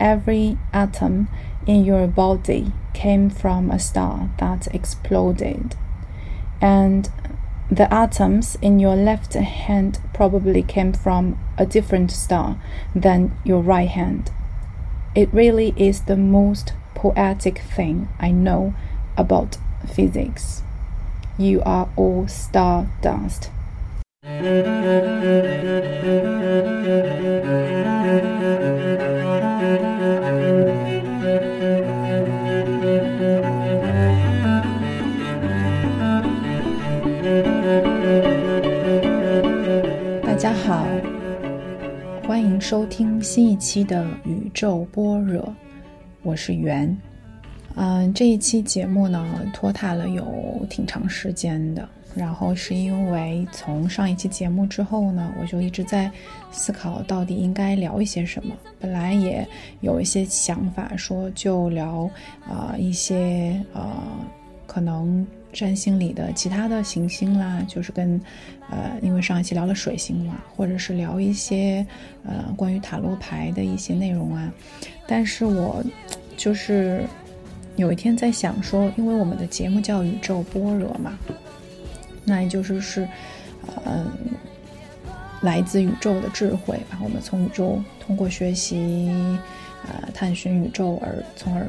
every atom in your body came from a star that exploded. And the atoms in your left hand probably came from a different star than your right hand. It really is the most poetic thing I know about physics. You are all stardust. 大 欢迎收听新一期的宇宙般若，我是圆。嗯，这一期节目呢，拖沓了有挺长时间的。然后是因为从上一期节目之后呢，我就一直在思考到底应该聊一些什么。本来也有一些想法，说就聊啊一些呃可能占星里的其他的行星啦，就是跟呃因为上一期聊了水星嘛，或者是聊一些呃关于塔罗牌的一些内容啊。但是我就是有一天在想说，因为我们的节目叫宇宙般若嘛。那也就是是，嗯，来自宇宙的智慧吧。我们从宇宙通过学习，呃，探寻宇宙而从而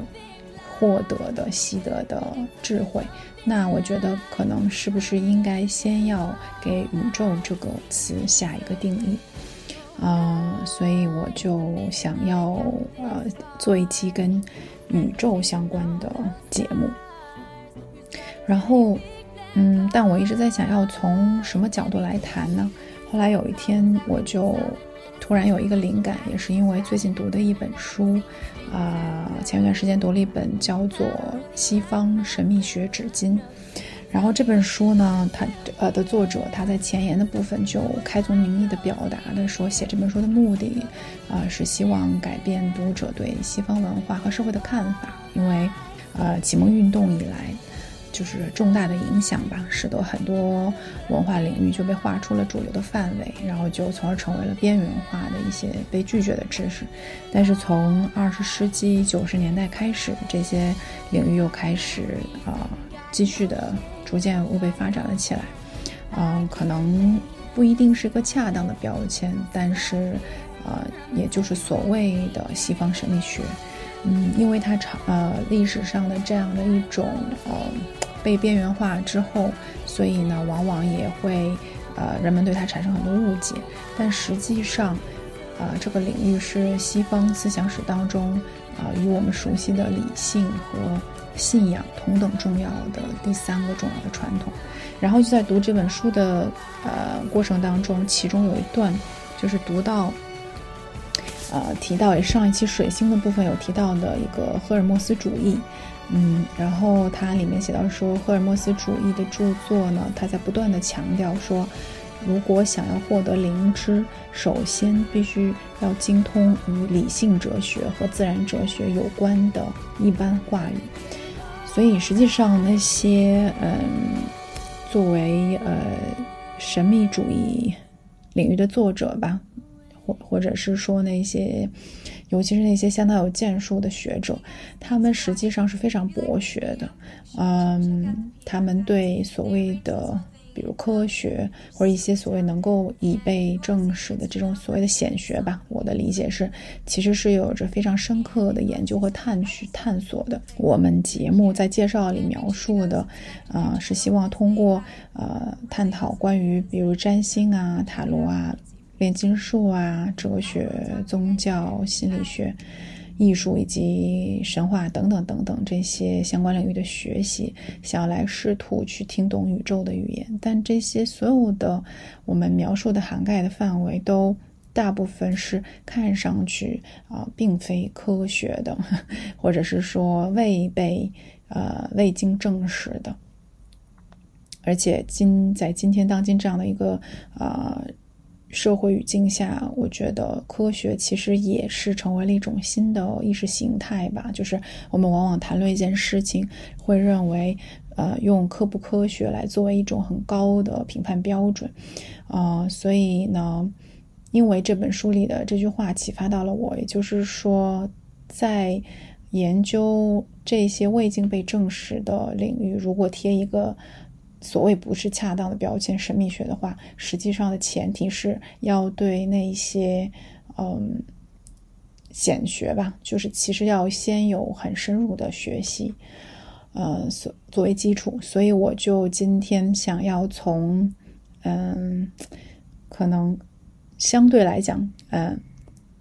获得的、习得的智慧。那我觉得可能是不是应该先要给宇宙这个词下一个定义？啊，所以我就想要呃做一期跟宇宙相关的节目，然后。嗯，但我一直在想要从什么角度来谈呢？后来有一天，我就突然有一个灵感，也是因为最近读的一本书，啊，前一段时间读了一本叫做《西方神秘学纸巾》，然后这本书呢，它呃的作者他在前言的部分就开宗明义的表达的说，写这本书的目的，啊，是希望改变读者对西方文化和社会的看法，因为，呃，启蒙运动以来。就是重大的影响吧，使得很多文化领域就被划出了主流的范围，然后就从而成为了边缘化的一些被拒绝的知识。但是从二十世纪九十年代开始，这些领域又开始啊继续的逐渐又被发展了起来。嗯，可能不一定是个恰当的标签，但是呃，也就是所谓的西方神秘学。嗯，因为它长呃历史上的这样的一种呃被边缘化之后，所以呢，往往也会呃人们对它产生很多误解。但实际上，呃这个领域是西方思想史当中啊与我们熟悉的理性和信仰同等重要的第三个重要的传统。然后就在读这本书的呃过程当中，其中有一段就是读到。呃，提到也上一期水星的部分有提到的一个赫尔墨斯主义，嗯，然后它里面写到说，赫尔墨斯主义的著作呢，它在不断的强调说，如果想要获得灵知，首先必须要精通与理性哲学和自然哲学有关的一般话语。所以实际上那些嗯，作为呃神秘主义领域的作者吧。或者是说那些，尤其是那些相当有建树的学者，他们实际上是非常博学的，嗯，他们对所谓的比如科学或者一些所谓能够已被证实的这种所谓的显学吧，我的理解是，其实是有着非常深刻的研究和探寻探索的。我们节目在介绍里描述的，啊，是希望通过呃探讨关于比如占星啊、塔罗啊。炼金术啊，哲学、宗教、心理学、艺术以及神话等等等等这些相关领域的学习，想要来试图去听懂宇宙的语言。但这些所有的我们描述的涵盖的范围，都大部分是看上去啊，并非科学的，或者是说未被呃未经证实的。而且今在今天当今这样的一个啊。社会语境下，我觉得科学其实也是成为了一种新的意识形态吧。就是我们往往谈论一件事情，会认为，呃，用科不科学来作为一种很高的评判标准，啊，所以呢，因为这本书里的这句话启发到了我，也就是说，在研究这些未经被证实的领域，如果贴一个所谓不是恰当的标签“神秘学”的话，实际上的前提是要对那些嗯显学吧，就是其实要先有很深入的学习，呃，所作为基础。所以我就今天想要从嗯，可能相对来讲，嗯。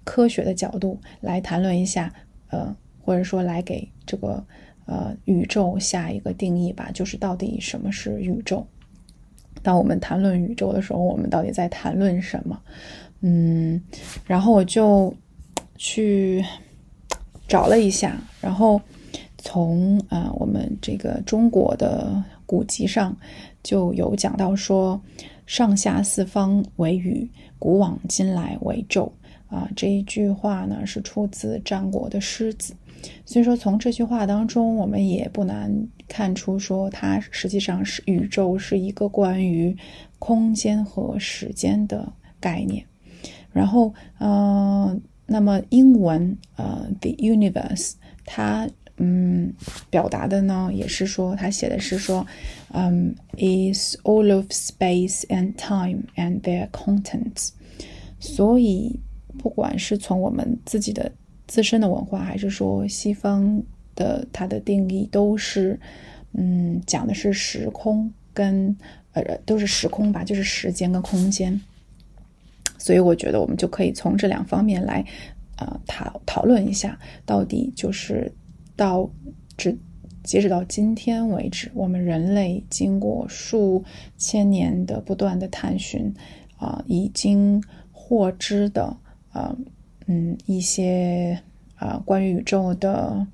科学的角度来谈论一下，呃，或者说来给这个呃宇宙下一个定义吧，就是到底什么是宇宙？当我们谈论宇宙的时候，我们到底在谈论什么？嗯，然后我就去找了一下，然后从啊我们这个中国的古籍上就有讲到说，上下四方为宇，古往今来为宙。啊，这一句话呢是出自战国的狮子，所以说从这句话当中，我们也不难看出，说它实际上是宇宙是一个关于空间和时间的概念。然后，呃，那么英文呃，the universe，它嗯表达的呢也是说，它写的是说，嗯，is all of space and time and their contents，所以。不管是从我们自己的自身的文化，还是说西方的它的定义，都是，嗯，讲的是时空跟呃都是时空吧，就是时间跟空间。所以我觉得我们就可以从这两方面来，呃讨讨论一下，到底就是到至截止到今天为止，我们人类经过数千年的不断的探寻，啊，已经获知的。啊，嗯，一些啊，关于宇宙的，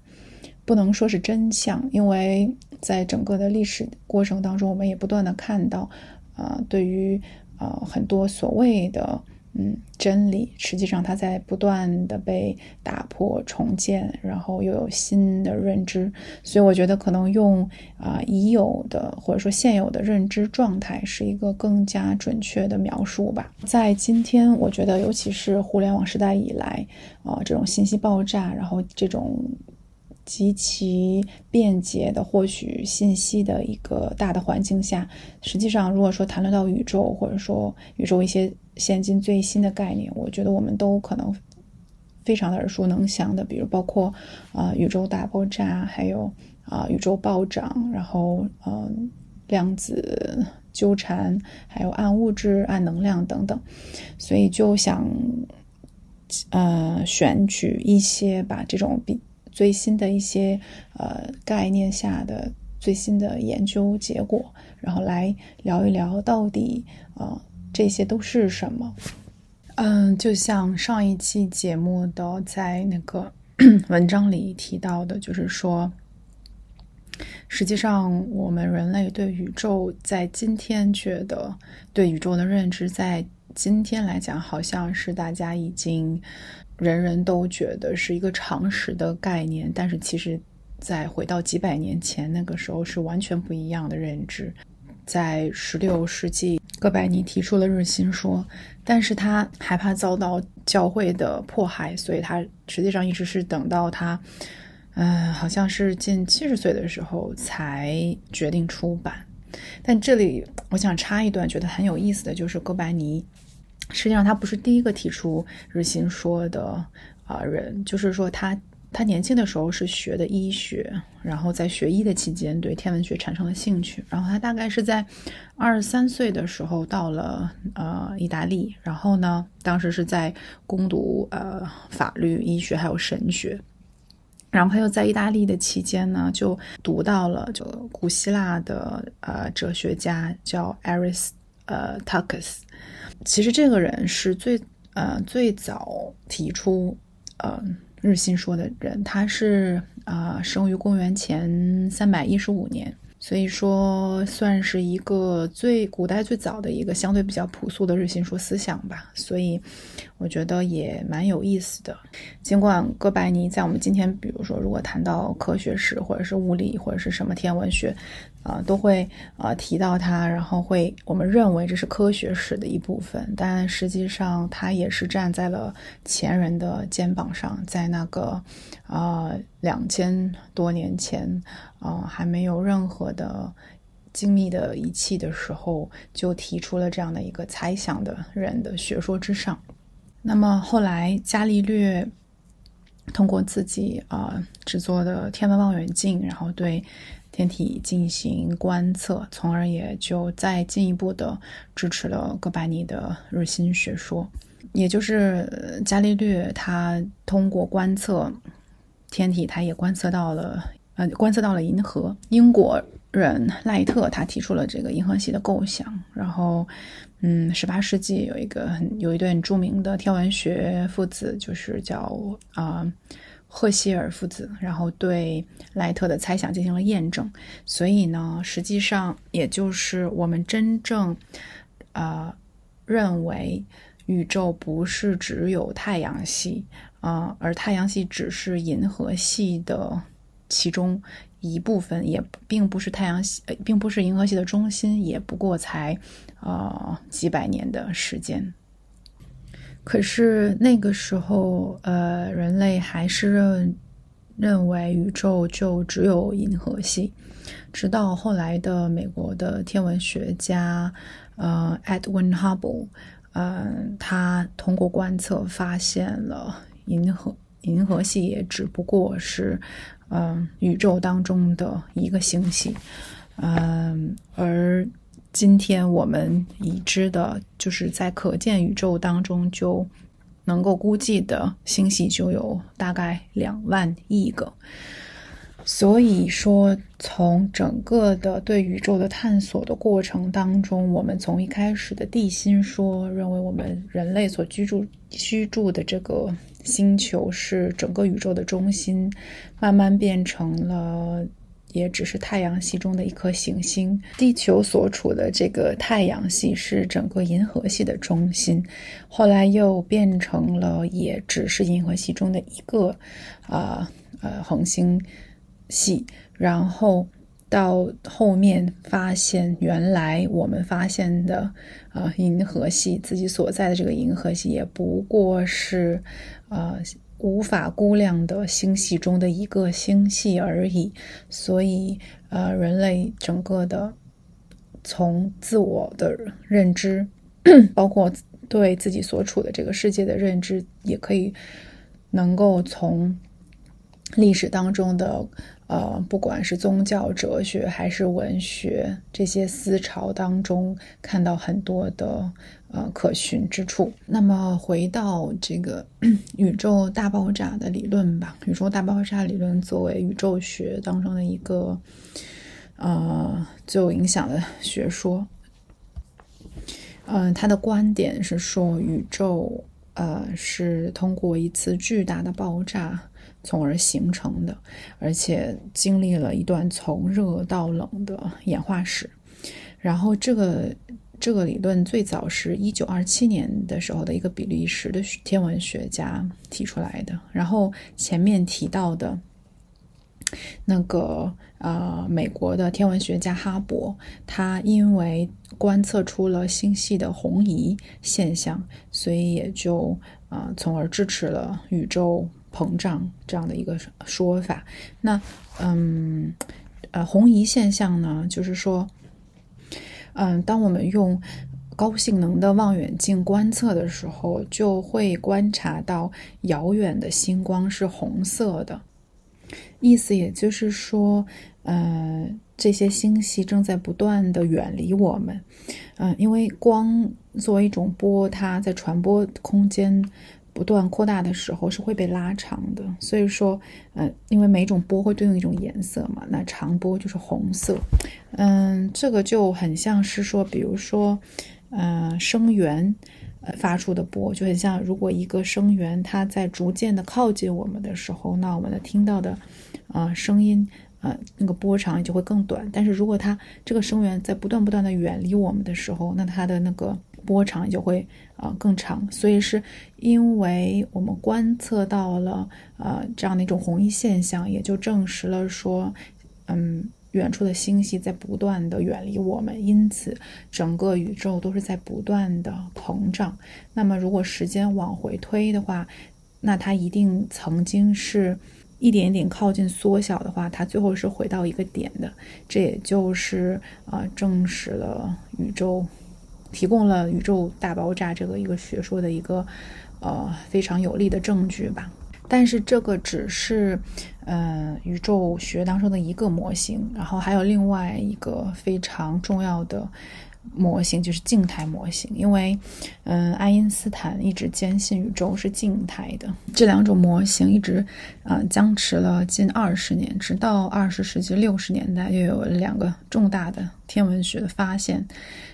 不能说是真相，因为在整个的历史过程当中，我们也不断的看到，啊，对于啊很多所谓的。嗯，真理实际上它在不断的被打破、重建，然后又有新的认知，所以我觉得可能用啊已有的或者说现有的认知状态是一个更加准确的描述吧。在今天，我觉得尤其是互联网时代以来啊，这种信息爆炸，然后这种。极其便捷的获取信息的一个大的环境下，实际上，如果说谈论到宇宙，或者说宇宙一些现今最新的概念，我觉得我们都可能非常的耳熟能详的，比如包括啊宇宙大爆炸，还有啊宇宙暴涨，然后嗯量子纠缠，还有暗物质、暗能量等等，所以就想呃选取一些把这种比。最新的一些呃概念下的最新的研究结果，然后来聊一聊到底啊这些都是什么？嗯，就像上一期节目的在那个 文章里提到的，就是说，实际上我们人类对宇宙在今天觉得对宇宙的认知，在今天来讲，好像是大家已经。人人都觉得是一个常识的概念，但是其实，在回到几百年前那个时候是完全不一样的认知。在十六世纪，哥白尼提出了日心说，但是他害怕遭到教会的迫害，所以他实际上一直是等到他，嗯，好像是近七十岁的时候才决定出版。但这里我想插一段，觉得很有意思的就是哥白尼。实际上，他不是第一个提出日心说的啊人，就是说他他年轻的时候是学的医学，然后在学医的期间对天文学产生了兴趣，然后他大概是在二十三岁的时候到了呃意大利，然后呢，当时是在攻读呃法律、医学还有神学，然后他又在意大利的期间呢，就读到了就古希腊的呃哲学家叫 Aris 呃 Tuckus。其实这个人是最呃最早提出呃日心说的人，他是啊生于公元前三百一十五年，所以说算是一个最古代最早的一个相对比较朴素的日心说思想吧。所以我觉得也蛮有意思的。尽管哥白尼在我们今天，比如说如果谈到科学史或者是物理或者是什么天文学。啊，都会呃提到它，然后会我们认为这是科学史的一部分，但实际上它也是站在了前人的肩膀上，在那个呃两千多年前，呃还没有任何的精密的仪器的时候，就提出了这样的一个猜想的人的学说之上。那么后来伽利略通过自己啊制作的天文望远镜，然后对。天体进行观测，从而也就再进一步的支持了哥白尼的日心学说。也就是伽利略他通过观测天体，他也观测到了呃观测到了银河。英国人赖特他提出了这个银河系的构想。然后，嗯，十八世纪有一个很有一对著名的天文学父子，就是叫啊。赫歇尔父子，然后对莱特的猜想进行了验证，所以呢，实际上也就是我们真正，呃，认为宇宙不是只有太阳系啊，而太阳系只是银河系的其中一部分，也并不是太阳系，并不是银河系的中心，也不过才呃几百年的时间。可是那个时候，呃，人类还是认认为宇宙就只有银河系。直到后来的美国的天文学家，呃，Edwin Hubble，嗯，他通过观测发现了银河银河系也只不过是，嗯，宇宙当中的一个星系，嗯，而。今天我们已知的，就是在可见宇宙当中就能够估计的星系就有大概两万亿个。所以说，从整个的对宇宙的探索的过程当中，我们从一开始的地心说，认为我们人类所居住居住的这个星球是整个宇宙的中心，慢慢变成了。也只是太阳系中的一颗行星，地球所处的这个太阳系是整个银河系的中心，后来又变成了也只是银河系中的一个啊呃恒星系，然后到后面发现原来我们发现的啊银河系自己所在的这个银河系也不过是啊。无法估量的星系中的一个星系而已，所以，呃，人类整个的从自我的认知，包括对自己所处的这个世界的认知，也可以能够从历史当中的。呃，不管是宗教、哲学还是文学这些思潮当中，看到很多的呃可寻之处。那么回到这个 宇宙大爆炸的理论吧，宇宙大爆炸理论作为宇宙学当中的一个呃最有影响的学说，嗯，他的观点是说宇宙呃是通过一次巨大的爆炸。从而形成的，而且经历了一段从热到冷的演化史。然后，这个这个理论最早是一九二七年的时候的一个比利时的天文学家提出来的。然后前面提到的那个呃，美国的天文学家哈勃，他因为观测出了星系的红移现象，所以也就啊，从而支持了宇宙。膨胀这样的一个说法，那嗯呃红移现象呢，就是说，嗯，当我们用高性能的望远镜观测的时候，就会观察到遥远的星光是红色的，意思也就是说，呃，这些星系正在不断的远离我们，嗯，因为光作为一种波，它在传播空间。不断扩大的时候是会被拉长的，所以说，嗯，因为每种波会对应一种颜色嘛，那长波就是红色，嗯，这个就很像是说，比如说，呃，声源，呃，发出的波就很像，如果一个声源它在逐渐的靠近我们的时候，那我们的听到的，啊，声音，呃，那个波长也就会更短，但是如果它这个声源在不断不断的远离我们的时候，那它的那个。波长也就会啊更长，所以是因为我们观测到了呃这样的一种红移现象，也就证实了说，嗯，远处的星系在不断的远离我们，因此整个宇宙都是在不断的膨胀。那么，如果时间往回推的话，那它一定曾经是一点一点靠近缩小的话，它最后是回到一个点的。这也就是啊，证实了宇宙，提供了宇宙大爆炸这个一个学说的一个呃非常有力的证据吧。但是这个只是，呃，宇宙学当中的一个模型，然后还有另外一个非常重要的模型，就是静态模型。因为，嗯，爱因斯坦一直坚信宇宙是静态的。这两种模型一直，啊，僵持了近二十年，直到二十世纪六十年代，又有两个重大的天文学的发现，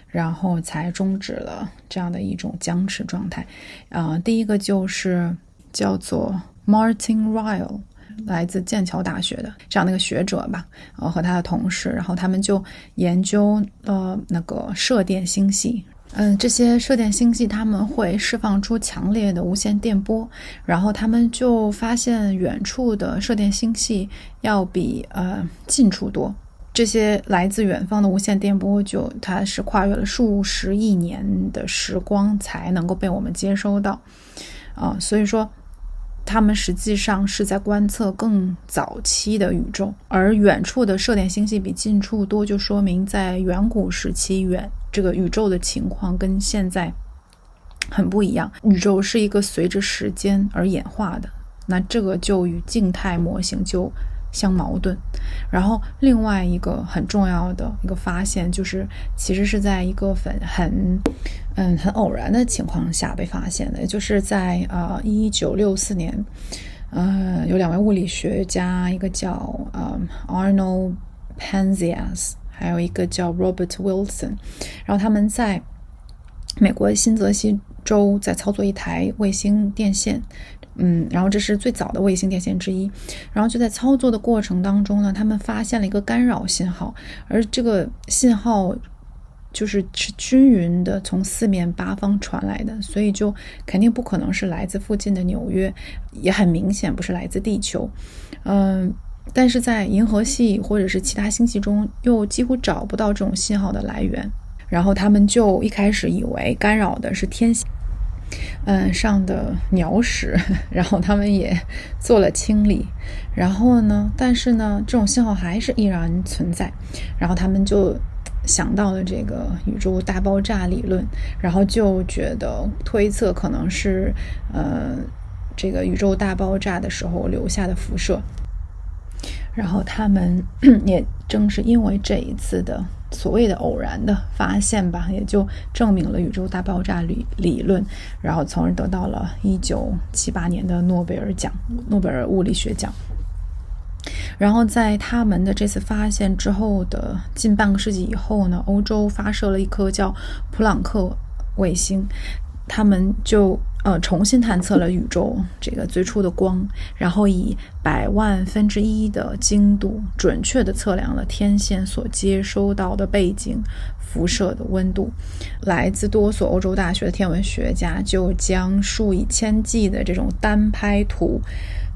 然后才终止了这样的一种僵持状态。啊，第一个就是叫做。Martin Ryle 来自剑桥大学的这样的一个学者吧，呃，和他的同事，然后他们就研究了那个射电星系。嗯，这些射电星系他们会释放出强烈的无线电波，然后他们就发现远处的射电星系要比呃近处多。这些来自远方的无线电波，就它是跨越了数十亿年的时光才能够被我们接收到。啊，所以说。他们实际上是在观测更早期的宇宙，而远处的射点星系比近处多，就说明在远古时期，远这个宇宙的情况跟现在很不一样。宇宙是一个随着时间而演化的，那这个就与静态模型就。相矛盾，然后另外一个很重要的一个发现就是，其实是在一个很很嗯很偶然的情况下被发现的，也就是在呃一九六四年，呃有两位物理学家，一个叫呃 Arnold Penzias，还有一个叫 Robert Wilson，然后他们在美国新泽西州在操作一台卫星电线。嗯，然后这是最早的卫星电线之一，然后就在操作的过程当中呢，他们发现了一个干扰信号，而这个信号就是是均匀的从四面八方传来的，所以就肯定不可能是来自附近的纽约，也很明显不是来自地球。嗯，但是在银河系或者是其他星系中又几乎找不到这种信号的来源，然后他们就一开始以为干扰的是天线。嗯，上的鸟屎，然后他们也做了清理，然后呢，但是呢，这种信号还是依然存在，然后他们就想到了这个宇宙大爆炸理论，然后就觉得推测可能是呃这个宇宙大爆炸的时候留下的辐射，然后他们 也正是因为这一次的。所谓的偶然的发现吧，也就证明了宇宙大爆炸理理论，然后从而得到了一九七八年的诺贝尔奖，诺贝尔物理学奖。然后在他们的这次发现之后的近半个世纪以后呢，欧洲发射了一颗叫普朗克卫星，他们就。呃，重新探测了宇宙这个最初的光，然后以百万分之一的精度，准确的测量了天线所接收到的背景辐射的温度。来自多所欧洲大学的天文学家就将数以千计的这种单拍图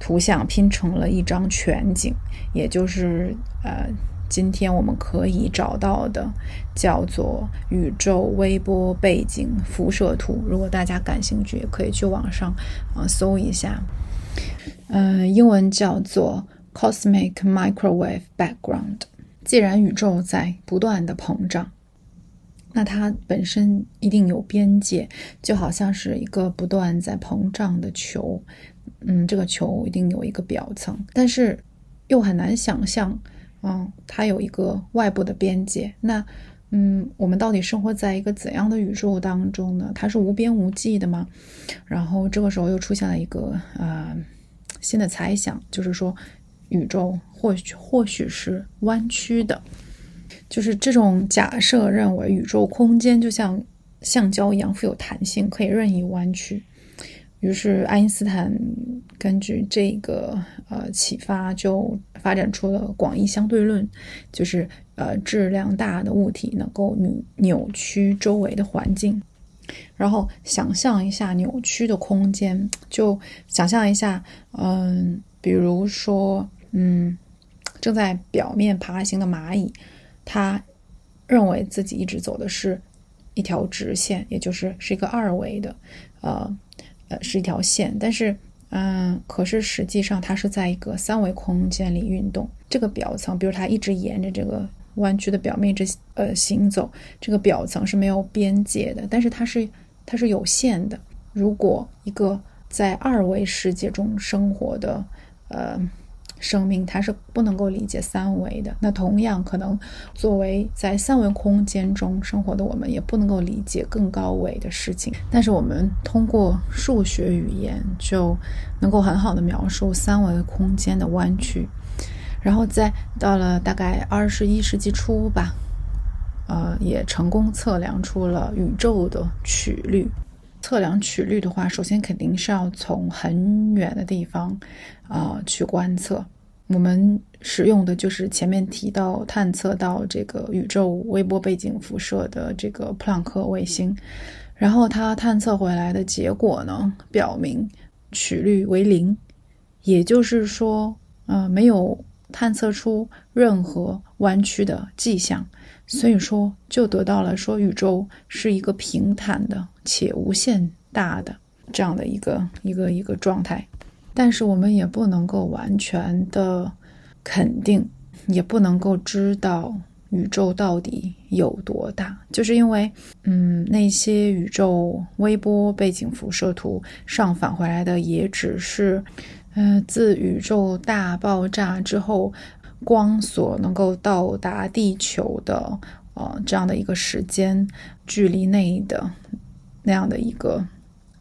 图像拼成了一张全景，也就是呃。今天我们可以找到的叫做宇宙微波背景辐射图。如果大家感兴趣，也可以去网上啊搜一下。呃，英文叫做 Cosmic Microwave Background。既然宇宙在不断的膨胀，那它本身一定有边界，就好像是一个不断在膨胀的球。嗯，这个球一定有一个表层，但是又很难想象。嗯，它有一个外部的边界。那，嗯，我们到底生活在一个怎样的宇宙当中呢？它是无边无际的吗？然后这个时候又出现了一个呃新的猜想，就是说宇宙或许或许是弯曲的。就是这种假设认为宇宙空间就像橡胶一样富有弹性，可以任意弯曲。于是爱因斯坦根据这个呃启发，就发展出了广义相对论，就是呃质量大的物体能够扭扭曲周围的环境。然后想象一下扭曲的空间，就想象一下，嗯，比如说，嗯，正在表面爬行的蚂蚁，它认为自己一直走的是一条直线，也就是是一个二维的，呃呃，是一条线。但是，嗯，可是实际上它是在一个三维空间里运动。这个表层，比如它一直沿着这个弯曲的表面这呃行走，这个表层是没有边界的，但是它是它是有限的。如果一个在二维世界中生活的呃生命，它是不能够理解三维的。那同样，可能作为在三维空间中生活的我们，也不能够理解更高维的事情。但是，我们通过数学语言，就能够很好的描述三维空间的弯曲。然后，再到了大概二十一世纪初吧，呃，也成功测量出了宇宙的曲率。测量曲率的话，首先肯定是要从很远的地方，啊，去观测。我们使用的就是前面提到探测到这个宇宙微波背景辐射的这个普朗克卫星，然后它探测回来的结果呢，表明曲率为零，也就是说，呃，没有探测出任何弯曲的迹象。所以说，就得到了说宇宙是一个平坦的且无限大的这样的一个一个一个状态，但是我们也不能够完全的肯定，也不能够知道宇宙到底有多大，就是因为，嗯，那些宇宙微波背景辐射图上返回来的也只是，呃，自宇宙大爆炸之后。光所能够到达地球的，呃，这样的一个时间距离内的那样的一个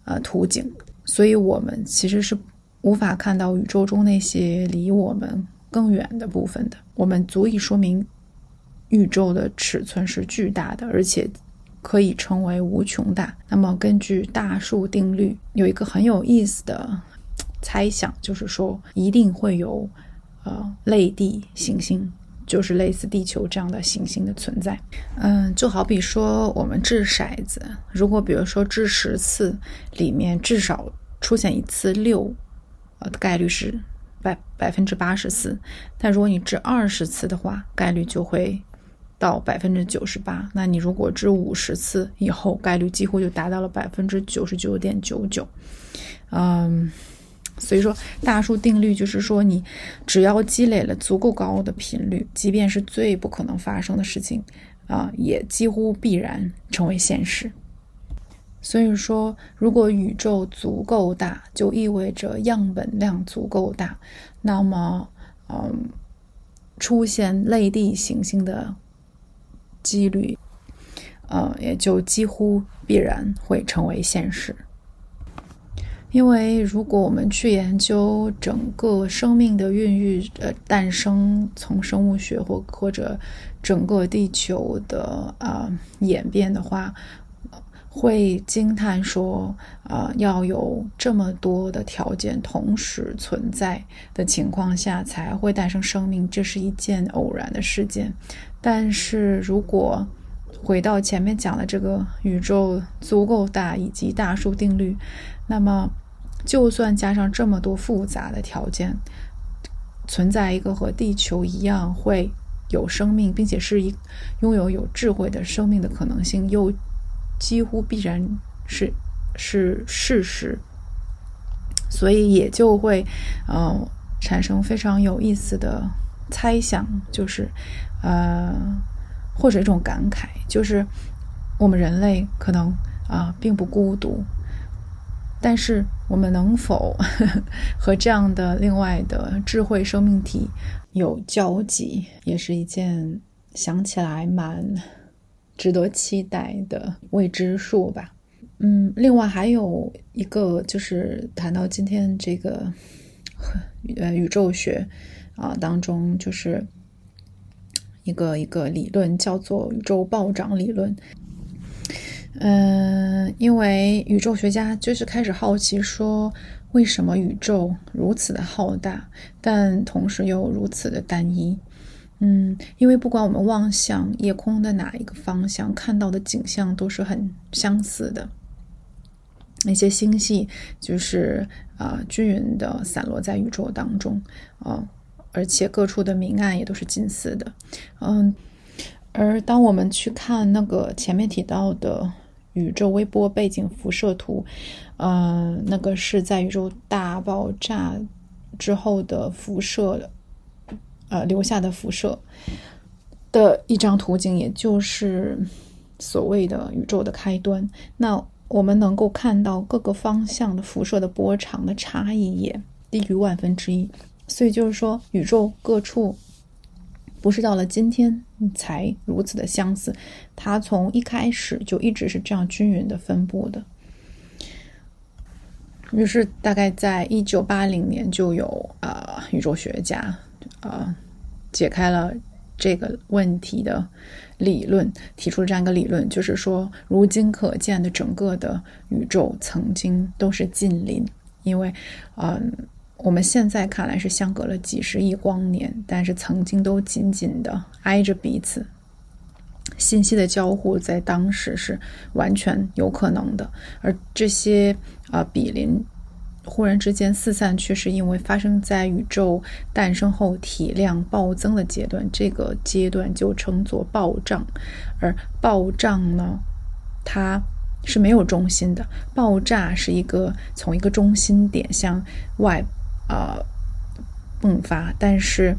呃图景，所以我们其实是无法看到宇宙中那些离我们更远的部分的。我们足以说明宇宙的尺寸是巨大的，而且可以称为无穷大。那么，根据大数定律，有一个很有意思的猜想，就是说一定会有。呃，类地行星就是类似地球这样的行星的存在。嗯，就好比说我们掷骰子，如果比如说掷十次，里面至少出现一次六，呃，概率是百百分之八十四。但如果你掷二十次的话，概率就会到百分之九十八。那你如果掷五十次以后，概率几乎就达到了百分之九十九点九九。嗯。所以说，大数定律就是说，你只要积累了足够高的频率，即便是最不可能发生的事情，啊，也几乎必然成为现实。所以说，如果宇宙足够大，就意味着样本量足够大，那么，嗯，出现类地行星的几率，呃，也就几乎必然会成为现实。因为如果我们去研究整个生命的孕育、呃诞生，从生物学或或者整个地球的啊演变的话，会惊叹说啊，要有这么多的条件同时存在的情况下才会诞生生命，这是一件偶然的事件。但是如果回到前面讲的这个宇宙足够大以及大数定律，那么。就算加上这么多复杂的条件，存在一个和地球一样会有生命，并且是一拥有有智慧的生命的可能性，又几乎必然是是事实，所以也就会呃产生非常有意思的猜想，就是呃或者一种感慨，就是我们人类可能啊并不孤独。但是，我们能否 和这样的另外的智慧生命体有交集，也是一件想起来蛮值得期待的未知数吧。嗯，另外还有一个就是谈到今天这个 呃宇宙学啊当中，就是一个一个理论叫做宇宙暴涨理论。嗯，因为宇宙学家就是开始好奇说，为什么宇宙如此的浩大，但同时又如此的单一？嗯，因为不管我们望向夜空的哪一个方向，看到的景象都是很相似的。那些星系就是啊均匀的散落在宇宙当中啊，而且各处的明暗也都是近似的。嗯，而当我们去看那个前面提到的宇宙微波背景辐射图，呃，那个是在宇宙大爆炸之后的辐射，呃，留下的辐射的一张图景，也就是所谓的宇宙的开端。那我们能够看到各个方向的辐射的波长的差异也低于万分之一，所以就是说，宇宙各处不是到了今天才如此的相似，它从一开始就一直是这样均匀的分布的。于是，大概在一九八零年，就有呃宇宙学家啊解开了这个问题的。理论提出了这样一个理论，就是说，如今可见的整个的宇宙曾经都是近邻，因为，嗯，我们现在看来是相隔了几十亿光年，但是曾经都紧紧的挨着彼此，信息的交互在当时是完全有可能的，而这些啊比邻。忽然之间四散，却是因为发生在宇宙诞生后体量暴增的阶段，这个阶段就称作暴胀。而暴胀呢，它是没有中心的，爆炸是一个从一个中心点向外呃迸发，但是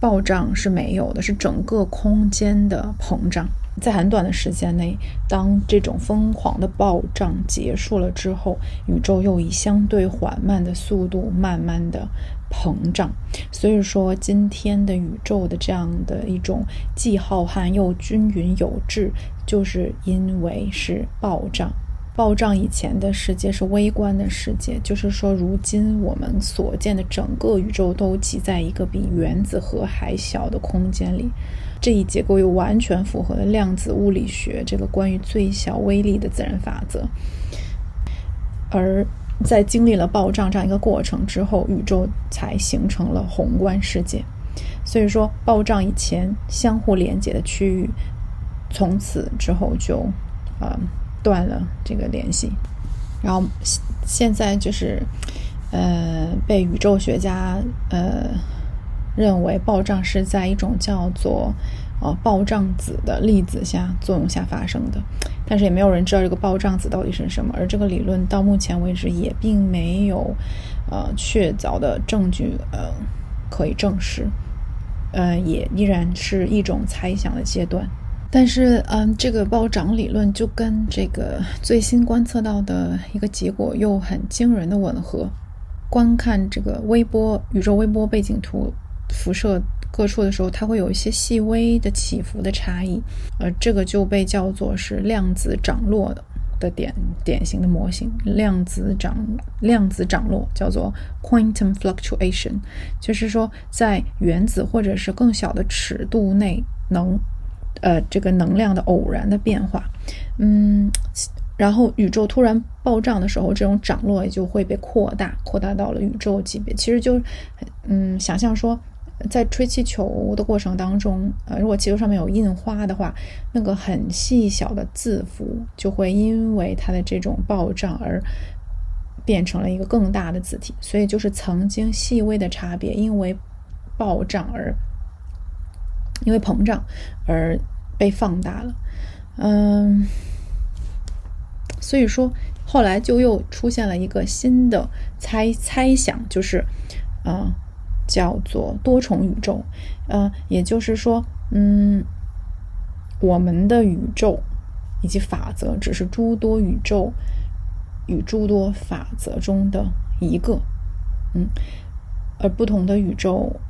暴胀是没有的，是整个空间的膨胀。在很短的时间内，当这种疯狂的暴胀结束了之后，宇宙又以相对缓慢的速度慢慢的膨胀。所以说，今天的宇宙的这样的一种既浩瀚又均匀有致，就是因为是暴胀。暴胀以前的世界是微观的世界，就是说，如今我们所见的整个宇宙都挤在一个比原子核还小的空间里。这一结构又完全符合了量子物理学这个关于最小微粒的自然法则，而在经历了暴胀这样一个过程之后，宇宙才形成了宏观世界。所以说，暴胀以前相互连接的区域，从此之后就呃断了这个联系。然后现在就是呃被宇宙学家呃。认为暴胀是在一种叫做呃暴胀子的粒子下作用下发生的，但是也没有人知道这个暴胀子到底是什么，而这个理论到目前为止也并没有呃确凿的证据呃可以证实，呃也依然是一种猜想的阶段。但是嗯，这个暴涨理论就跟这个最新观测到的一个结果又很惊人的吻合。观看这个微波宇宙微波背景图。辐射各处的时候，它会有一些细微的起伏的差异，呃，这个就被叫做是量子涨落的的典典型的模型。量子涨量子涨落叫做 quantum fluctuation，就是说在原子或者是更小的尺度内能呃这个能量的偶然的变化，嗯，然后宇宙突然暴胀的时候，这种涨落也就会被扩大，扩大到了宇宙级别。其实就嗯想象说。在吹气球的过程当中，呃，如果气球上面有印花的话，那个很细小的字符就会因为它的这种暴胀而变成了一个更大的字体。所以就是曾经细微的差别，因为暴胀而因为膨胀而被放大了。嗯，所以说后来就又出现了一个新的猜猜想，就是啊。叫做多重宇宙，呃，也就是说，嗯，我们的宇宙以及法则只是诸多宇宙与诸多法则中的一个，嗯，而不同的宇宙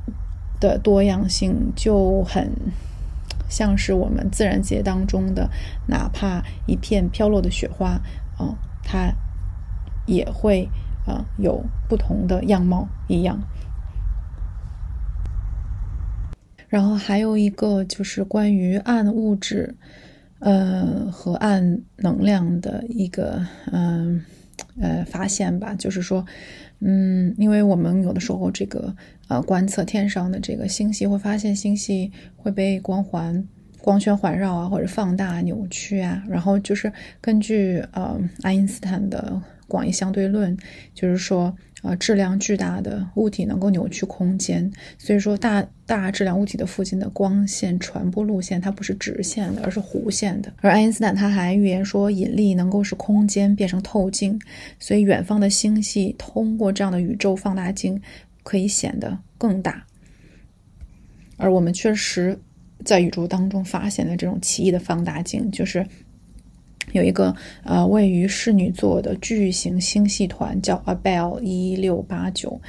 的多样性就很像是我们自然界当中的，哪怕一片飘落的雪花，啊，它也会啊有不同的样貌一样。然后还有一个就是关于暗物质，呃和暗能量的一个嗯呃发现吧，就是说，嗯，因为我们有的时候这个呃观测天上的这个星系，会发现星系会被光环、光圈环绕啊，或者放大、扭曲啊，然后就是根据呃爱因斯坦的广义相对论，就是说呃质量巨大的物体能够扭曲空间。所以说，大大质量物体的附近的光线传播路线它不是直线的，而是弧线的。而爱因斯坦他还预言说，引力能够使空间变成透镜，所以远方的星系通过这样的宇宙放大镜可以显得更大。而我们确实在宇宙当中发现了这种奇异的放大镜，就是。有一个呃，位于室女座的巨型星系团叫 Abell 一六八九，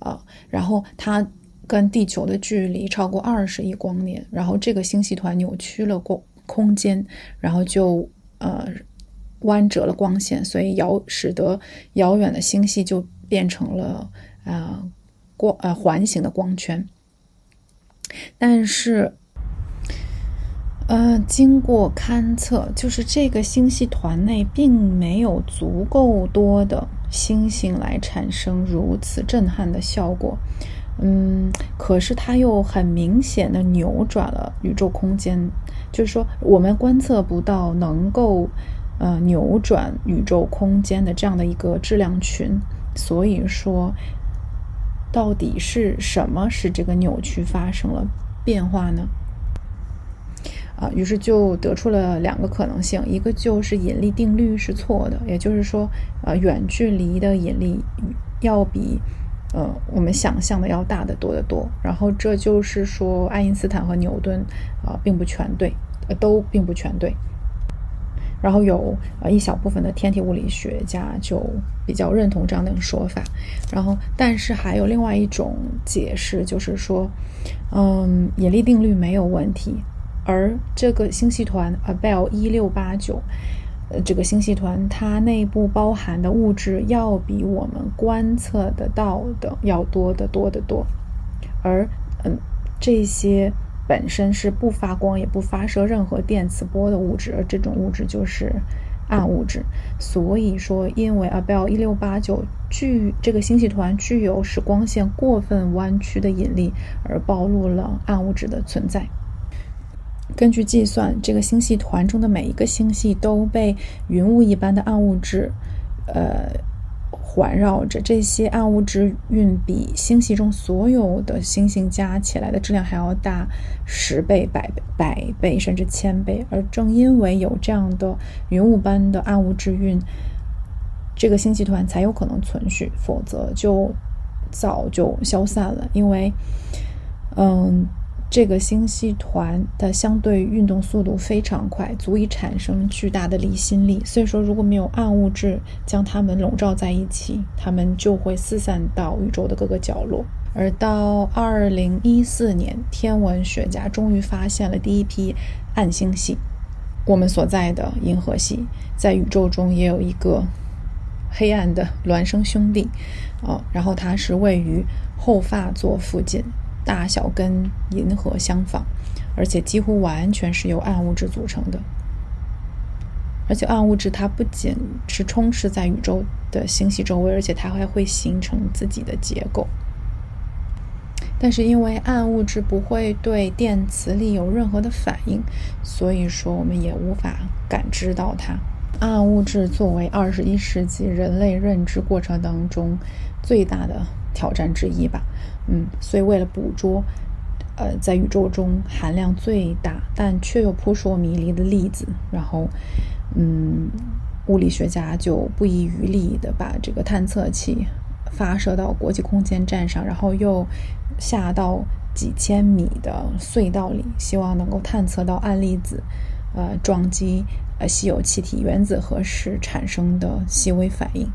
啊，然后它跟地球的距离超过二十亿光年，然后这个星系团扭曲了光空间，然后就呃弯折了光线，所以遥使得遥远的星系就变成了啊光呃环形的光圈，但是。呃，经过勘测，就是这个星系团内并没有足够多的星星来产生如此震撼的效果。嗯，可是它又很明显的扭转了宇宙空间，就是说我们观测不到能够呃扭转宇宙空间的这样的一个质量群。所以说，到底是什么使这个扭曲发生了变化呢？啊，于是就得出了两个可能性，一个就是引力定律是错的，也就是说，呃，远距离的引力要比呃我们想象的要大得多得多。然后这就是说，爱因斯坦和牛顿啊并不全对，呃都并不全对。然后有呃一小部分的天体物理学家就比较认同这样的说法。然后，但是还有另外一种解释，就是说，嗯，引力定律没有问题。而这个星系团 Abell 一六八九，呃，这个星系团它内部包含的物质要比我们观测得到的要多得多得多。而嗯，这些本身是不发光也不发射任何电磁波的物质，而这种物质就是暗物质。所以说，因为 Abell 一六八九具这个星系团具有使光线过分弯曲的引力，而暴露了暗物质的存在。根据计算，这个星系团中的每一个星系都被云雾一般的暗物质，呃，环绕着。这些暗物质运比星系中所有的星星加起来的质量还要大十倍、百、百倍，甚至千倍。而正因为有这样的云雾般的暗物质运，这个星系团才有可能存续，否则就早就消散了。因为，嗯。这个星系团的相对运动速度非常快，足以产生巨大的离心力。所以说，如果没有暗物质将它们笼罩在一起，它们就会四散到宇宙的各个角落。而到二零一四年，天文学家终于发现了第一批暗星系。我们所在的银河系在宇宙中也有一个黑暗的孪生兄弟，哦，然后它是位于后发座附近。大小跟银河相仿，而且几乎完全是由暗物质组成的。而且暗物质它不仅是充斥在宇宙的星系周围，而且它还会形成自己的结构。但是因为暗物质不会对电磁力有任何的反应，所以说我们也无法感知到它。暗物质作为二十一世纪人类认知过程当中最大的挑战之一吧。嗯，所以为了捕捉，呃，在宇宙中含量最大但却又扑朔迷离的粒子，然后，嗯，物理学家就不遗余力的把这个探测器发射到国际空间站上，然后又下到几千米的隧道里，希望能够探测到暗粒子，呃，撞击呃稀有气体原子核时产生的细微反应。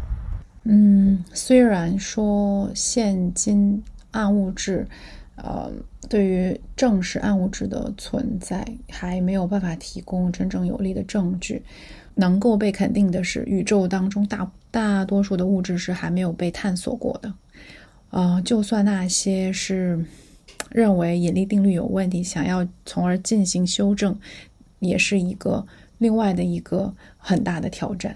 嗯，虽然说现今。暗物质，呃，对于证实暗物质的存在还没有办法提供真正有力的证据。能够被肯定的是，宇宙当中大大多数的物质是还没有被探索过的。呃，就算那些是认为引力定律有问题，想要从而进行修正，也是一个另外的一个很大的挑战。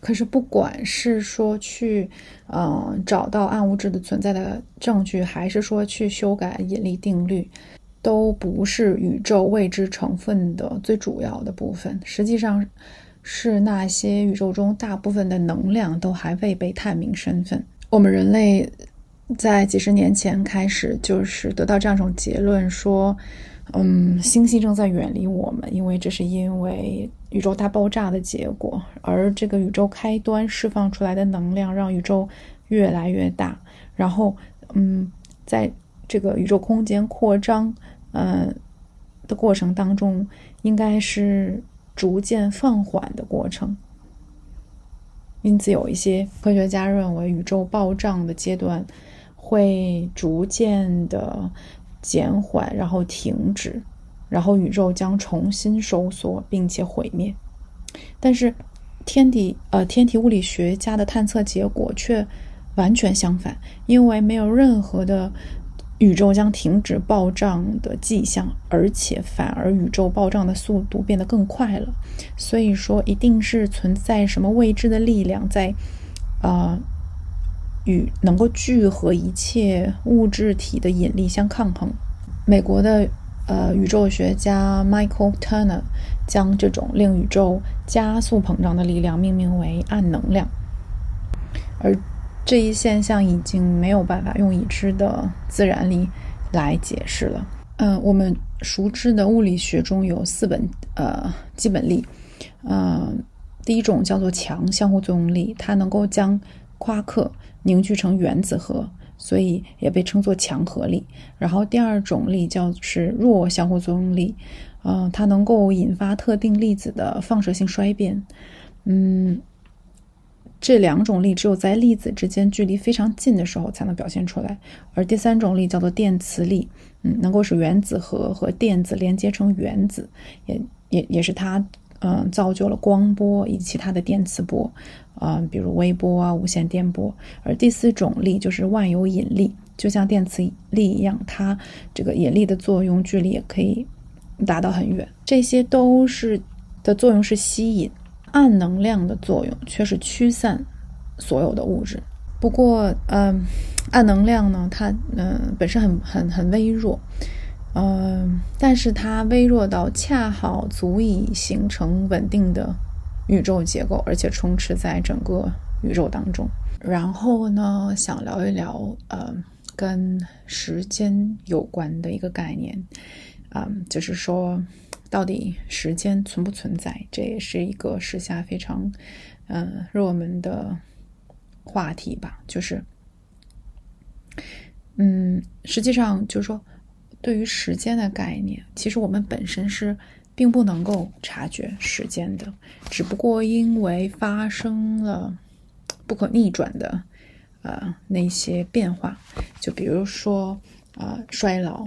可是，不管是说去，嗯，找到暗物质的存在的证据，还是说去修改引力定律，都不是宇宙未知成分的最主要的部分。实际上，是那些宇宙中大部分的能量都还未被探明身份。我们人类在几十年前开始就是得到这样一种结论，说，嗯，星系正在远离我们，因为这是因为宇宙大爆炸的结果，而这个宇宙开端释放出来的能量让宇宙越来越大，然后，嗯，在这个宇宙空间扩张，嗯的过程当中，应该是。逐渐放缓的过程，因此有一些科学家认为，宇宙暴胀的阶段会逐渐的减缓，然后停止，然后宇宙将重新收缩并且毁灭。但是，天体呃天体物理学家的探测结果却完全相反，因为没有任何的。宇宙将停止暴胀的迹象，而且反而宇宙暴胀的速度变得更快了。所以说，一定是存在什么未知的力量在，呃，与能够聚合一切物质体的引力相抗衡。美国的呃宇宙学家 Michael Turner 将这种令宇宙加速膨胀的力量命名为暗能量，而。这一现象已经没有办法用已知的自然力来解释了。嗯，我们熟知的物理学中有四本呃基本力，嗯，第一种叫做强相互作用力，它能够将夸克凝聚成原子核，所以也被称作强核力。然后第二种力叫是弱相互作用力，嗯，它能够引发特定粒子的放射性衰变，嗯。这两种力只有在粒子之间距离非常近的时候才能表现出来，而第三种力叫做电磁力，嗯，能够使原子核和电子连接成原子，也也也是它，嗯，造就了光波以及其他的电磁波，啊，比如微波啊、无线电波。而第四种力就是万有引力，就像电磁力一样，它这个引力的作用距离也可以达到很远。这些都是的作用是吸引。暗能量的作用却是驱散所有的物质。不过，嗯，暗能量呢，它嗯本身很很很微弱，嗯，但是它微弱到恰好足以形成稳定的宇宙结构，而且充斥在整个宇宙当中。然后呢，想聊一聊呃跟时间有关的一个概念，嗯，就是说。到底时间存不存在？这也是一个时下非常，嗯，热门的话题吧。就是，嗯，实际上就是说，对于时间的概念，其实我们本身是并不能够察觉时间的，只不过因为发生了不可逆转的，呃，那些变化，就比如说，呃，衰老。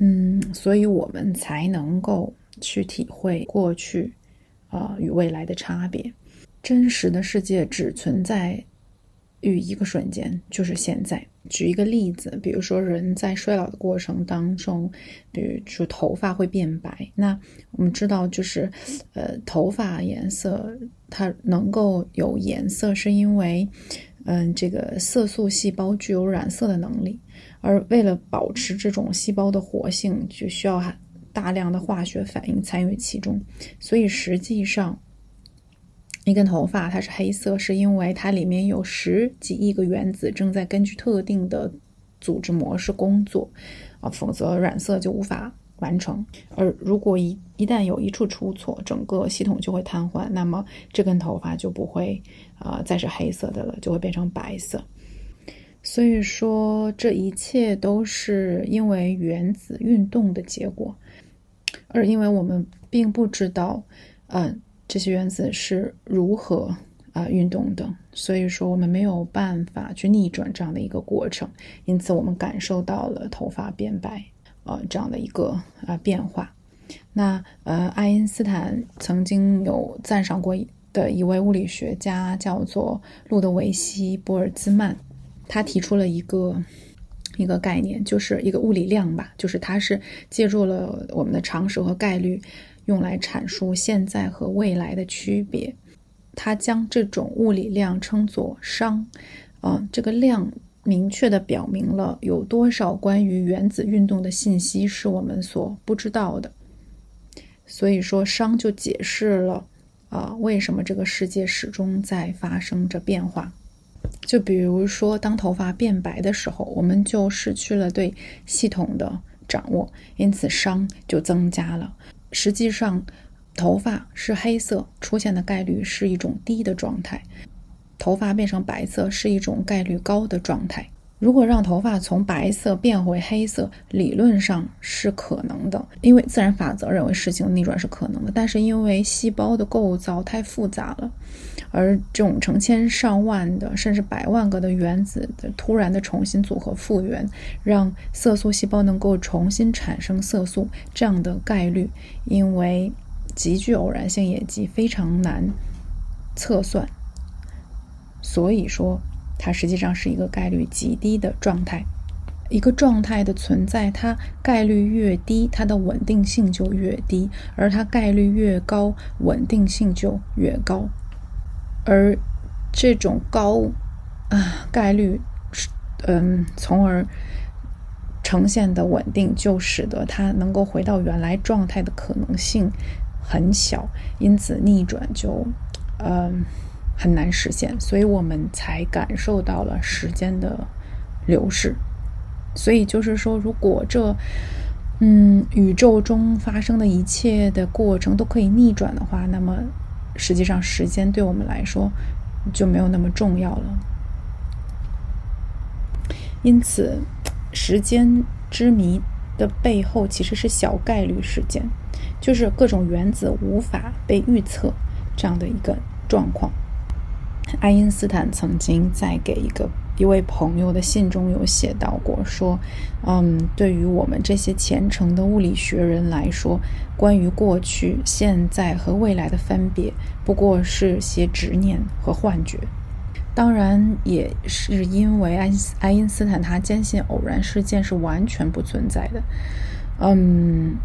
嗯，所以我们才能够去体会过去，啊与未来的差别。真实的世界只存在于一个瞬间，就是现在。举一个例子，比如说人在衰老的过程当中，比如说头发会变白。那我们知道，就是呃，头发颜色它能够有颜色，是因为嗯，这个色素细胞具有染色的能力。而为了保持这种细胞的活性，就需要大量的化学反应参与其中。所以实际上，一根头发它是黑色，是因为它里面有十几亿个原子正在根据特定的组织模式工作啊，否则染色就无法完成。而如果一一旦有一处出错，整个系统就会瘫痪，那么这根头发就不会啊再是黑色的了，就会变成白色。所以说，这一切都是因为原子运动的结果，而因为我们并不知道，嗯，这些原子是如何啊运动的，所以说我们没有办法去逆转这样的一个过程，因此我们感受到了头发变白，呃，这样的一个啊变化。那呃，爱因斯坦曾经有赞赏过的一位物理学家叫做路德维希·波尔兹曼。他提出了一个一个概念，就是一个物理量吧，就是他是借助了我们的常识和概率，用来阐述现在和未来的区别。他将这种物理量称作熵，啊，这个量明确的表明了有多少关于原子运动的信息是我们所不知道的。所以说，熵就解释了啊，为什么这个世界始终在发生着变化？就比如说，当头发变白的时候，我们就失去了对系统的掌握，因此熵就增加了。实际上，头发是黑色出现的概率是一种低的状态，头发变成白色是一种概率高的状态。如果让头发从白色变回黑色，理论上是可能的，因为自然法则认为事情的逆转是可能的。但是因为细胞的构造太复杂了，而这种成千上万的甚至百万个的原子的突然的重新组合复原，让色素细胞能够重新产生色素这样的概率，因为极具偶然性也极非常难测算，所以说。它实际上是一个概率极低的状态，一个状态的存在，它概率越低，它的稳定性就越低，而它概率越高，稳定性就越高。而这种高啊概率，嗯，从而呈现的稳定，就使得它能够回到原来状态的可能性很小，因此逆转就，嗯。很难实现，所以我们才感受到了时间的流逝。所以就是说，如果这嗯宇宙中发生的一切的过程都可以逆转的话，那么实际上时间对我们来说就没有那么重要了。因此，时间之谜的背后其实是小概率事件，就是各种原子无法被预测这样的一个状况。爱因斯坦曾经在给一个一位朋友的信中有写到过，说：“嗯，对于我们这些虔诚的物理学人来说，关于过去、现在和未来的分别，不过是些执念和幻觉。当然，也是因为爱爱因斯坦他坚信偶然事件是完全不存在的。嗯，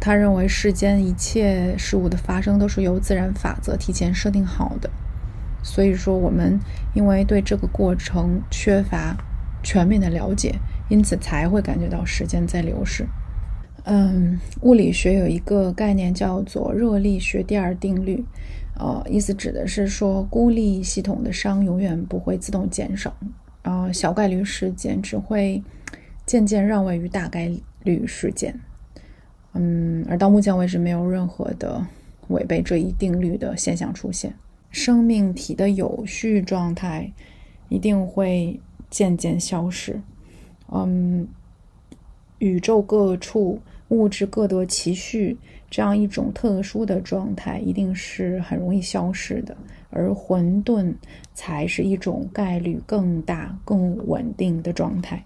他认为世间一切事物的发生都是由自然法则提前设定好的。”所以说，我们因为对这个过程缺乏全面的了解，因此才会感觉到时间在流逝。嗯，物理学有一个概念叫做热力学第二定律，呃，意思指的是说，孤立系统的熵永远不会自动减少，呃，小概率事件只会渐渐让位于大概率事件。嗯，而到目前为止，没有任何的违背这一定律的现象出现。生命体的有序状态一定会渐渐消失。嗯，宇宙各处物质各得其序，这样一种特殊的状态一定是很容易消失的。而混沌才是一种概率更大、更稳定的状态。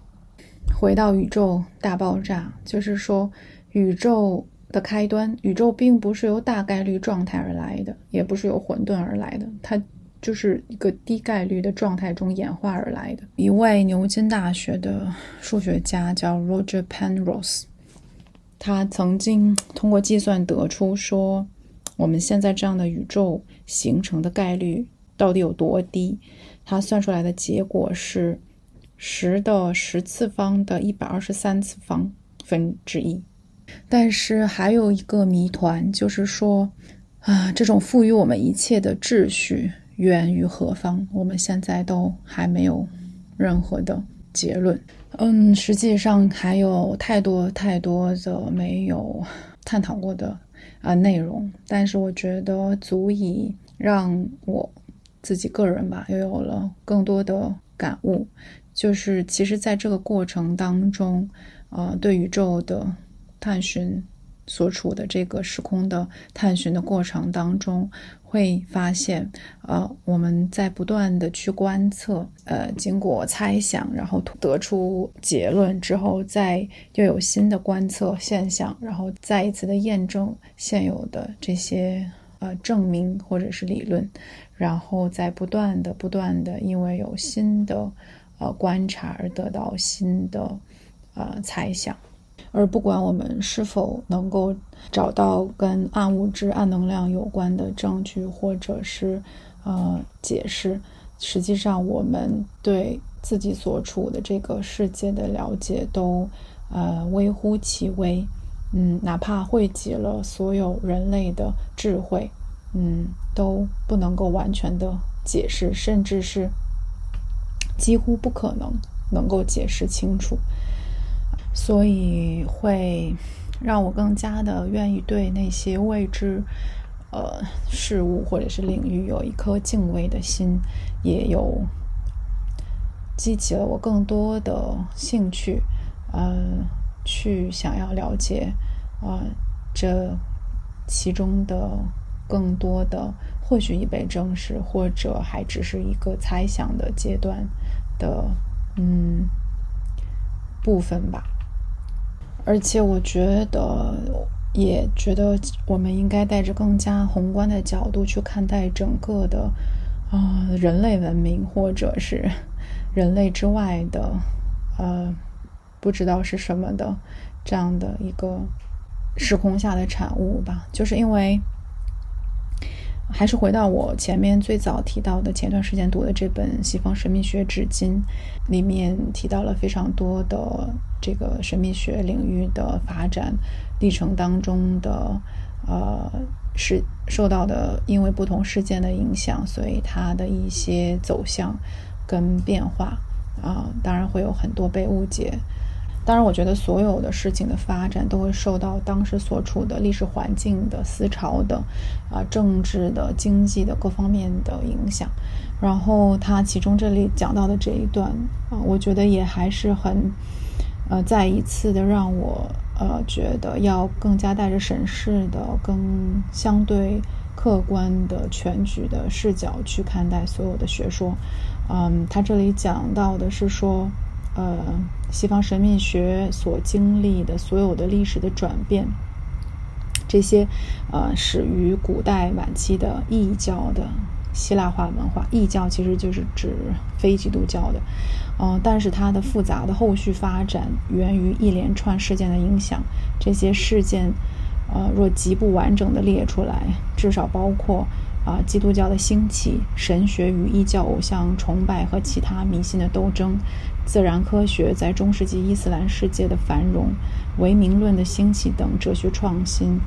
回到宇宙大爆炸，就是说宇宙。的开端，宇宙并不是由大概率状态而来的，也不是由混沌而来的，它就是一个低概率的状态中演化而来的。一位牛津大学的数学家叫 Roger Penrose，他曾经通过计算得出说，我们现在这样的宇宙形成的概率到底有多低？他算出来的结果是十的十次方的一百二十三次方分之一。但是还有一个谜团，就是说，啊，这种赋予我们一切的秩序源于何方？我们现在都还没有任何的结论。嗯，实际上还有太多太多的没有探讨过的啊内容。但是我觉得足以让我自己个人吧，又有了更多的感悟。就是其实，在这个过程当中，啊，对宇宙的。探寻所处的这个时空的探寻的过程当中，会发现，呃，我们在不断的去观测，呃，经过猜想，然后得出结论之后，再又有新的观测现象，然后再一次的验证现有的这些呃证明或者是理论，然后再不断的不断的，因为有新的呃观察而得到新的呃猜想。而不管我们是否能够找到跟暗物质、暗能量有关的证据，或者是呃解释，实际上我们对自己所处的这个世界的了解都呃微乎其微。嗯，哪怕汇集了所有人类的智慧，嗯，都不能够完全的解释，甚至是几乎不可能能够解释清楚，所以会让我更加的愿意对那些未知呃事物或者是领域有一颗敬畏的心，也有激起了我更多的兴趣，呃，去想要了解啊这其中的。更多的或许已被证实，或者还只是一个猜想的阶段的嗯部分吧。而且我觉得，也觉得我们应该带着更加宏观的角度去看待整个的啊人类文明，或者是人类之外的呃不知道是什么的这样的一个时空下的产物吧。就是因为。还是回到我前面最早提到的，前段时间读的这本《西方神秘学至今》，里面提到了非常多的这个神秘学领域的发展历程当中的，呃，是受到的因为不同事件的影响，所以它的一些走向跟变化啊，当然会有很多被误解。当然，我觉得所有的事情的发展都会受到当时所处的历史环境的思潮的，啊，政治的、经济的各方面的影响。然后他其中这里讲到的这一段啊，我觉得也还是很，呃，再一次的让我呃觉得要更加带着审视的、更相对客观的全局的视角去看待所有的学说。嗯，他这里讲到的是说。呃，西方神秘学所经历的所有的历史的转变，这些呃始于古代晚期的异教的希腊化文化，异教其实就是指非基督教的，嗯，但是它的复杂的后续发展源于一连串事件的影响，这些事件呃若极不完整的列出来，至少包括啊基督教的兴起、神学与异教偶像崇拜和其他迷信的斗争。自然科学在中世纪伊斯兰世界的繁荣、唯名论的兴起等哲学创新，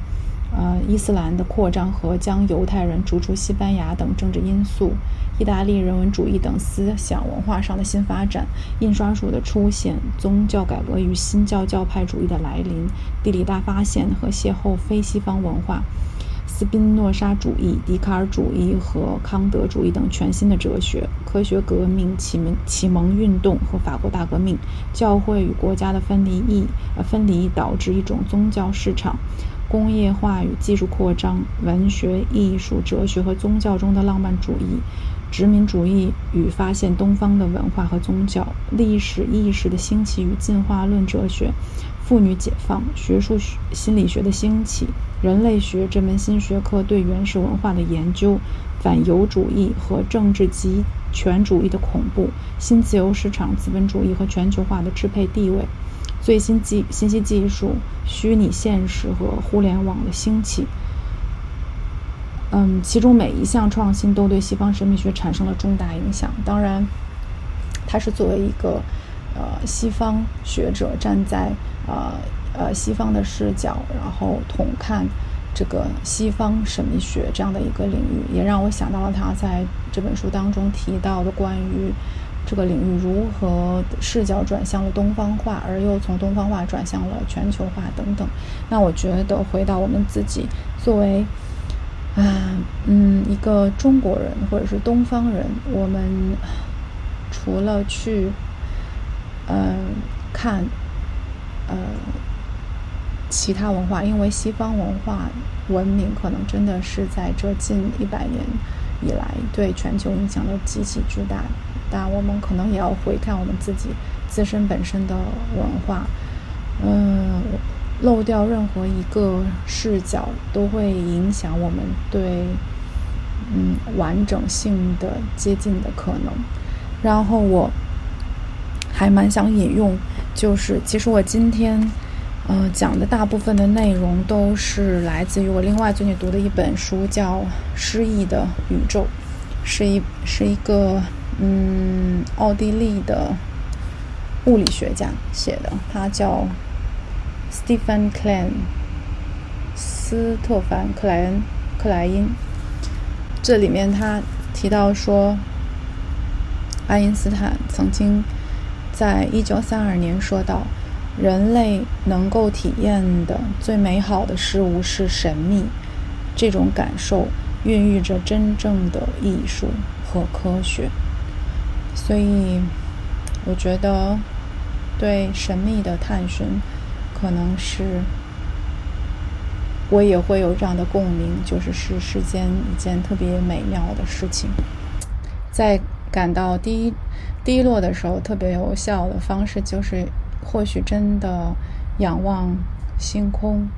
呃，伊斯兰的扩张和将犹太人逐出西班牙等政治因素，意大利人文主义等思想文化上的新发展，印刷术的出现，宗教改革与新教教派主义的来临，地理大发现和邂逅非西方文化。宾诺莎主义、笛卡尔主义和康德主义等全新的哲学，科学革命、启蒙启蒙运动和法国大革命，教会与国家的分离意呃分离导致一种宗教市场，工业化与技术扩张，文学、艺术、哲学和宗教中的浪漫主义，殖民主义与发现东方的文化和宗教，历史意识的兴起与进化论哲学。妇女解放、学术心理学的兴起、人类学这门新学科对原始文化的研究、反犹主义和政治极权主义的恐怖、新自由市场、资本主义和全球化的支配地位、最新技信息技术、虚拟现实和互联网的兴起。嗯，其中每一项创新都对西方神秘学产生了重大影响。当然，他是作为一个。呃，西方学者站在呃呃西方的视角，然后统看这个西方神秘学这样的一个领域，也让我想到了他在这本书当中提到的关于这个领域如何视角转向了东方化，而又从东方化转向了全球化等等。那我觉得回到我们自己作为啊嗯一个中国人或者是东方人，我们除了去嗯，看，其他文化，因为西方文化文明可能真的是在这近一百年以来对全球影响都极其巨大，但我们可能也要回看我们自己自身本身的文化，嗯，漏掉任何一个视角都会影响我们对嗯完整性的接近的可能，然后我。还蛮想引用，就是其实我今天，呃，讲的大部分的内容都是来自于我另外最近读的一本书，叫《诗意的宇宙》，是一是一个嗯奥地利的物理学家写的，他叫 Stephen Klein，斯特凡克莱恩克莱因，这里面他提到说，爱因斯坦曾经在一九三二年说到，人类能够体验的最美好的事物是神秘，这种感受孕育着真正的艺术和科学。所以，我觉得对神秘的探寻，可能是我也会有这样的共鸣，就是是世间一件特别美妙的事情。在感到低低落的时候，特别有效的方式就是，或许真的仰望星空，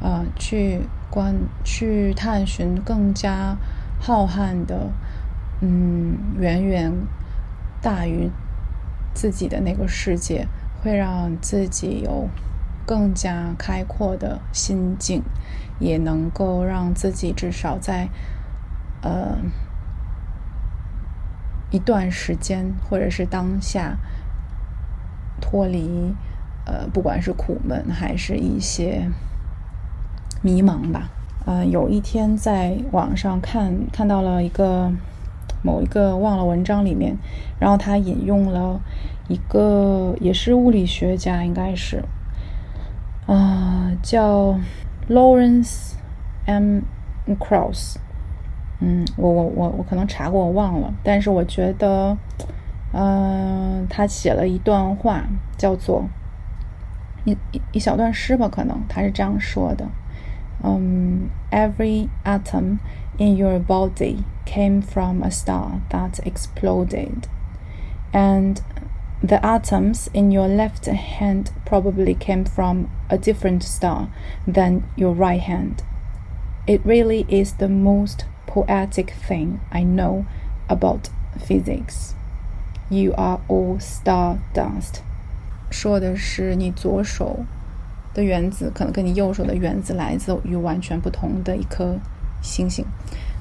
啊，去观去探寻更加浩瀚的，嗯，远远。大于自己的那个世界，会让自己有更加开阔的心境，也能够让自己至少在呃一段时间或者是当下脱离呃不管是苦闷还是一些迷茫吧。呃，有一天在网上看看到了一个。某一个忘了文章里面，然后他引用了一个也是物理学家，应该是啊，叫 Lawrence M. Krauss。嗯，我我我我可能查过，我忘了，但是我觉得，嗯，他写了一段话，叫做一一一小段诗吧，可能他是这样说的，嗯，Every atom in your body came from a star that exploded. And the atoms in your left hand probably came from a different star than your right hand. It really is the most poetic thing I know about physics. You are all stardust. 说的是你左手的原子可能跟你右手的原子来自于完全不同的一颗星星。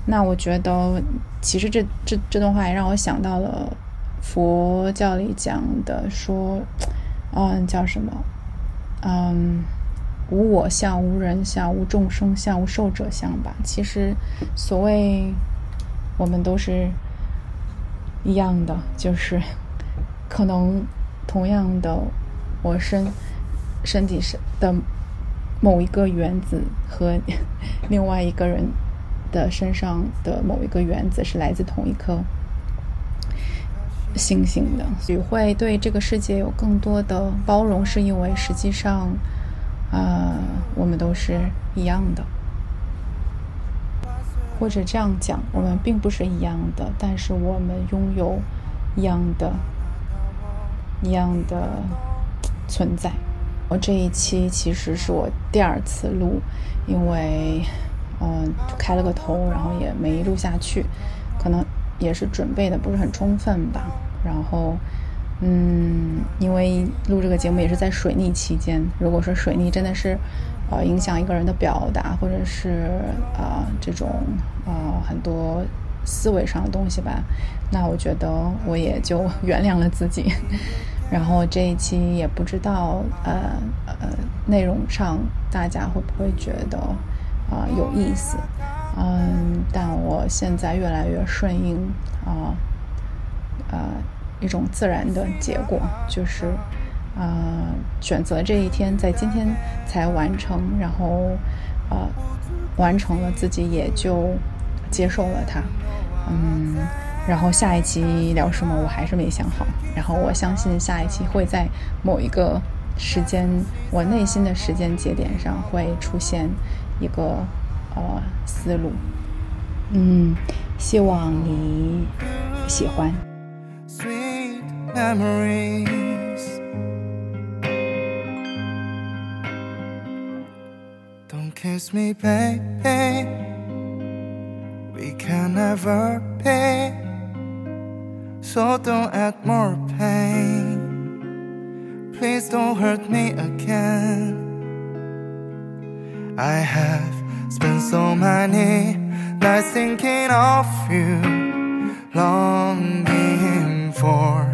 那我觉得，其实这这这段话也让我想到了佛教里讲的说，嗯，叫什么？嗯，无我相、无人相、无众生相、无寿者相吧。其实，所谓我们都是一样的，就是可能同样的我身身体是的某一个原子和另外一个人。的身上的某一个原子是来自同一颗星星的，所以会对这个世界有更多的包容，是因为实际上，呃，我们都是一样的，或者这样讲，我们并不是一样的，但是我们拥有一样的、一样的存在。我这一期其实是我第二次录，因为。嗯，开了个头，然后也没录下去，可能也是准备的不是很充分吧。然后，嗯，因为录这个节目也是在水逆期间，如果说水逆真的是，呃，影响一个人的表达，或者是啊这种啊很多思维上的东西吧，那我觉得我也就 原谅了自己。然后这一期也不知道，呃呃，内容上大家会不会觉得？啊，有意思，嗯，但我现在越来越顺应啊，呃，一种自然的结果，就是啊，选择这一天在今天才完成，然后啊，完成了自己也就接受了它，嗯，然后下一期聊什么我还是没想好，然后我相信下一期会在某一个时间，我内心的时间节点上会出现。一个呃思路，嗯，希望你喜欢。Sweet memory. Kiss me, baby. We can never be. So don't add more pain. Please don't hurt me again. I have spent so many nights thinking of you, longing for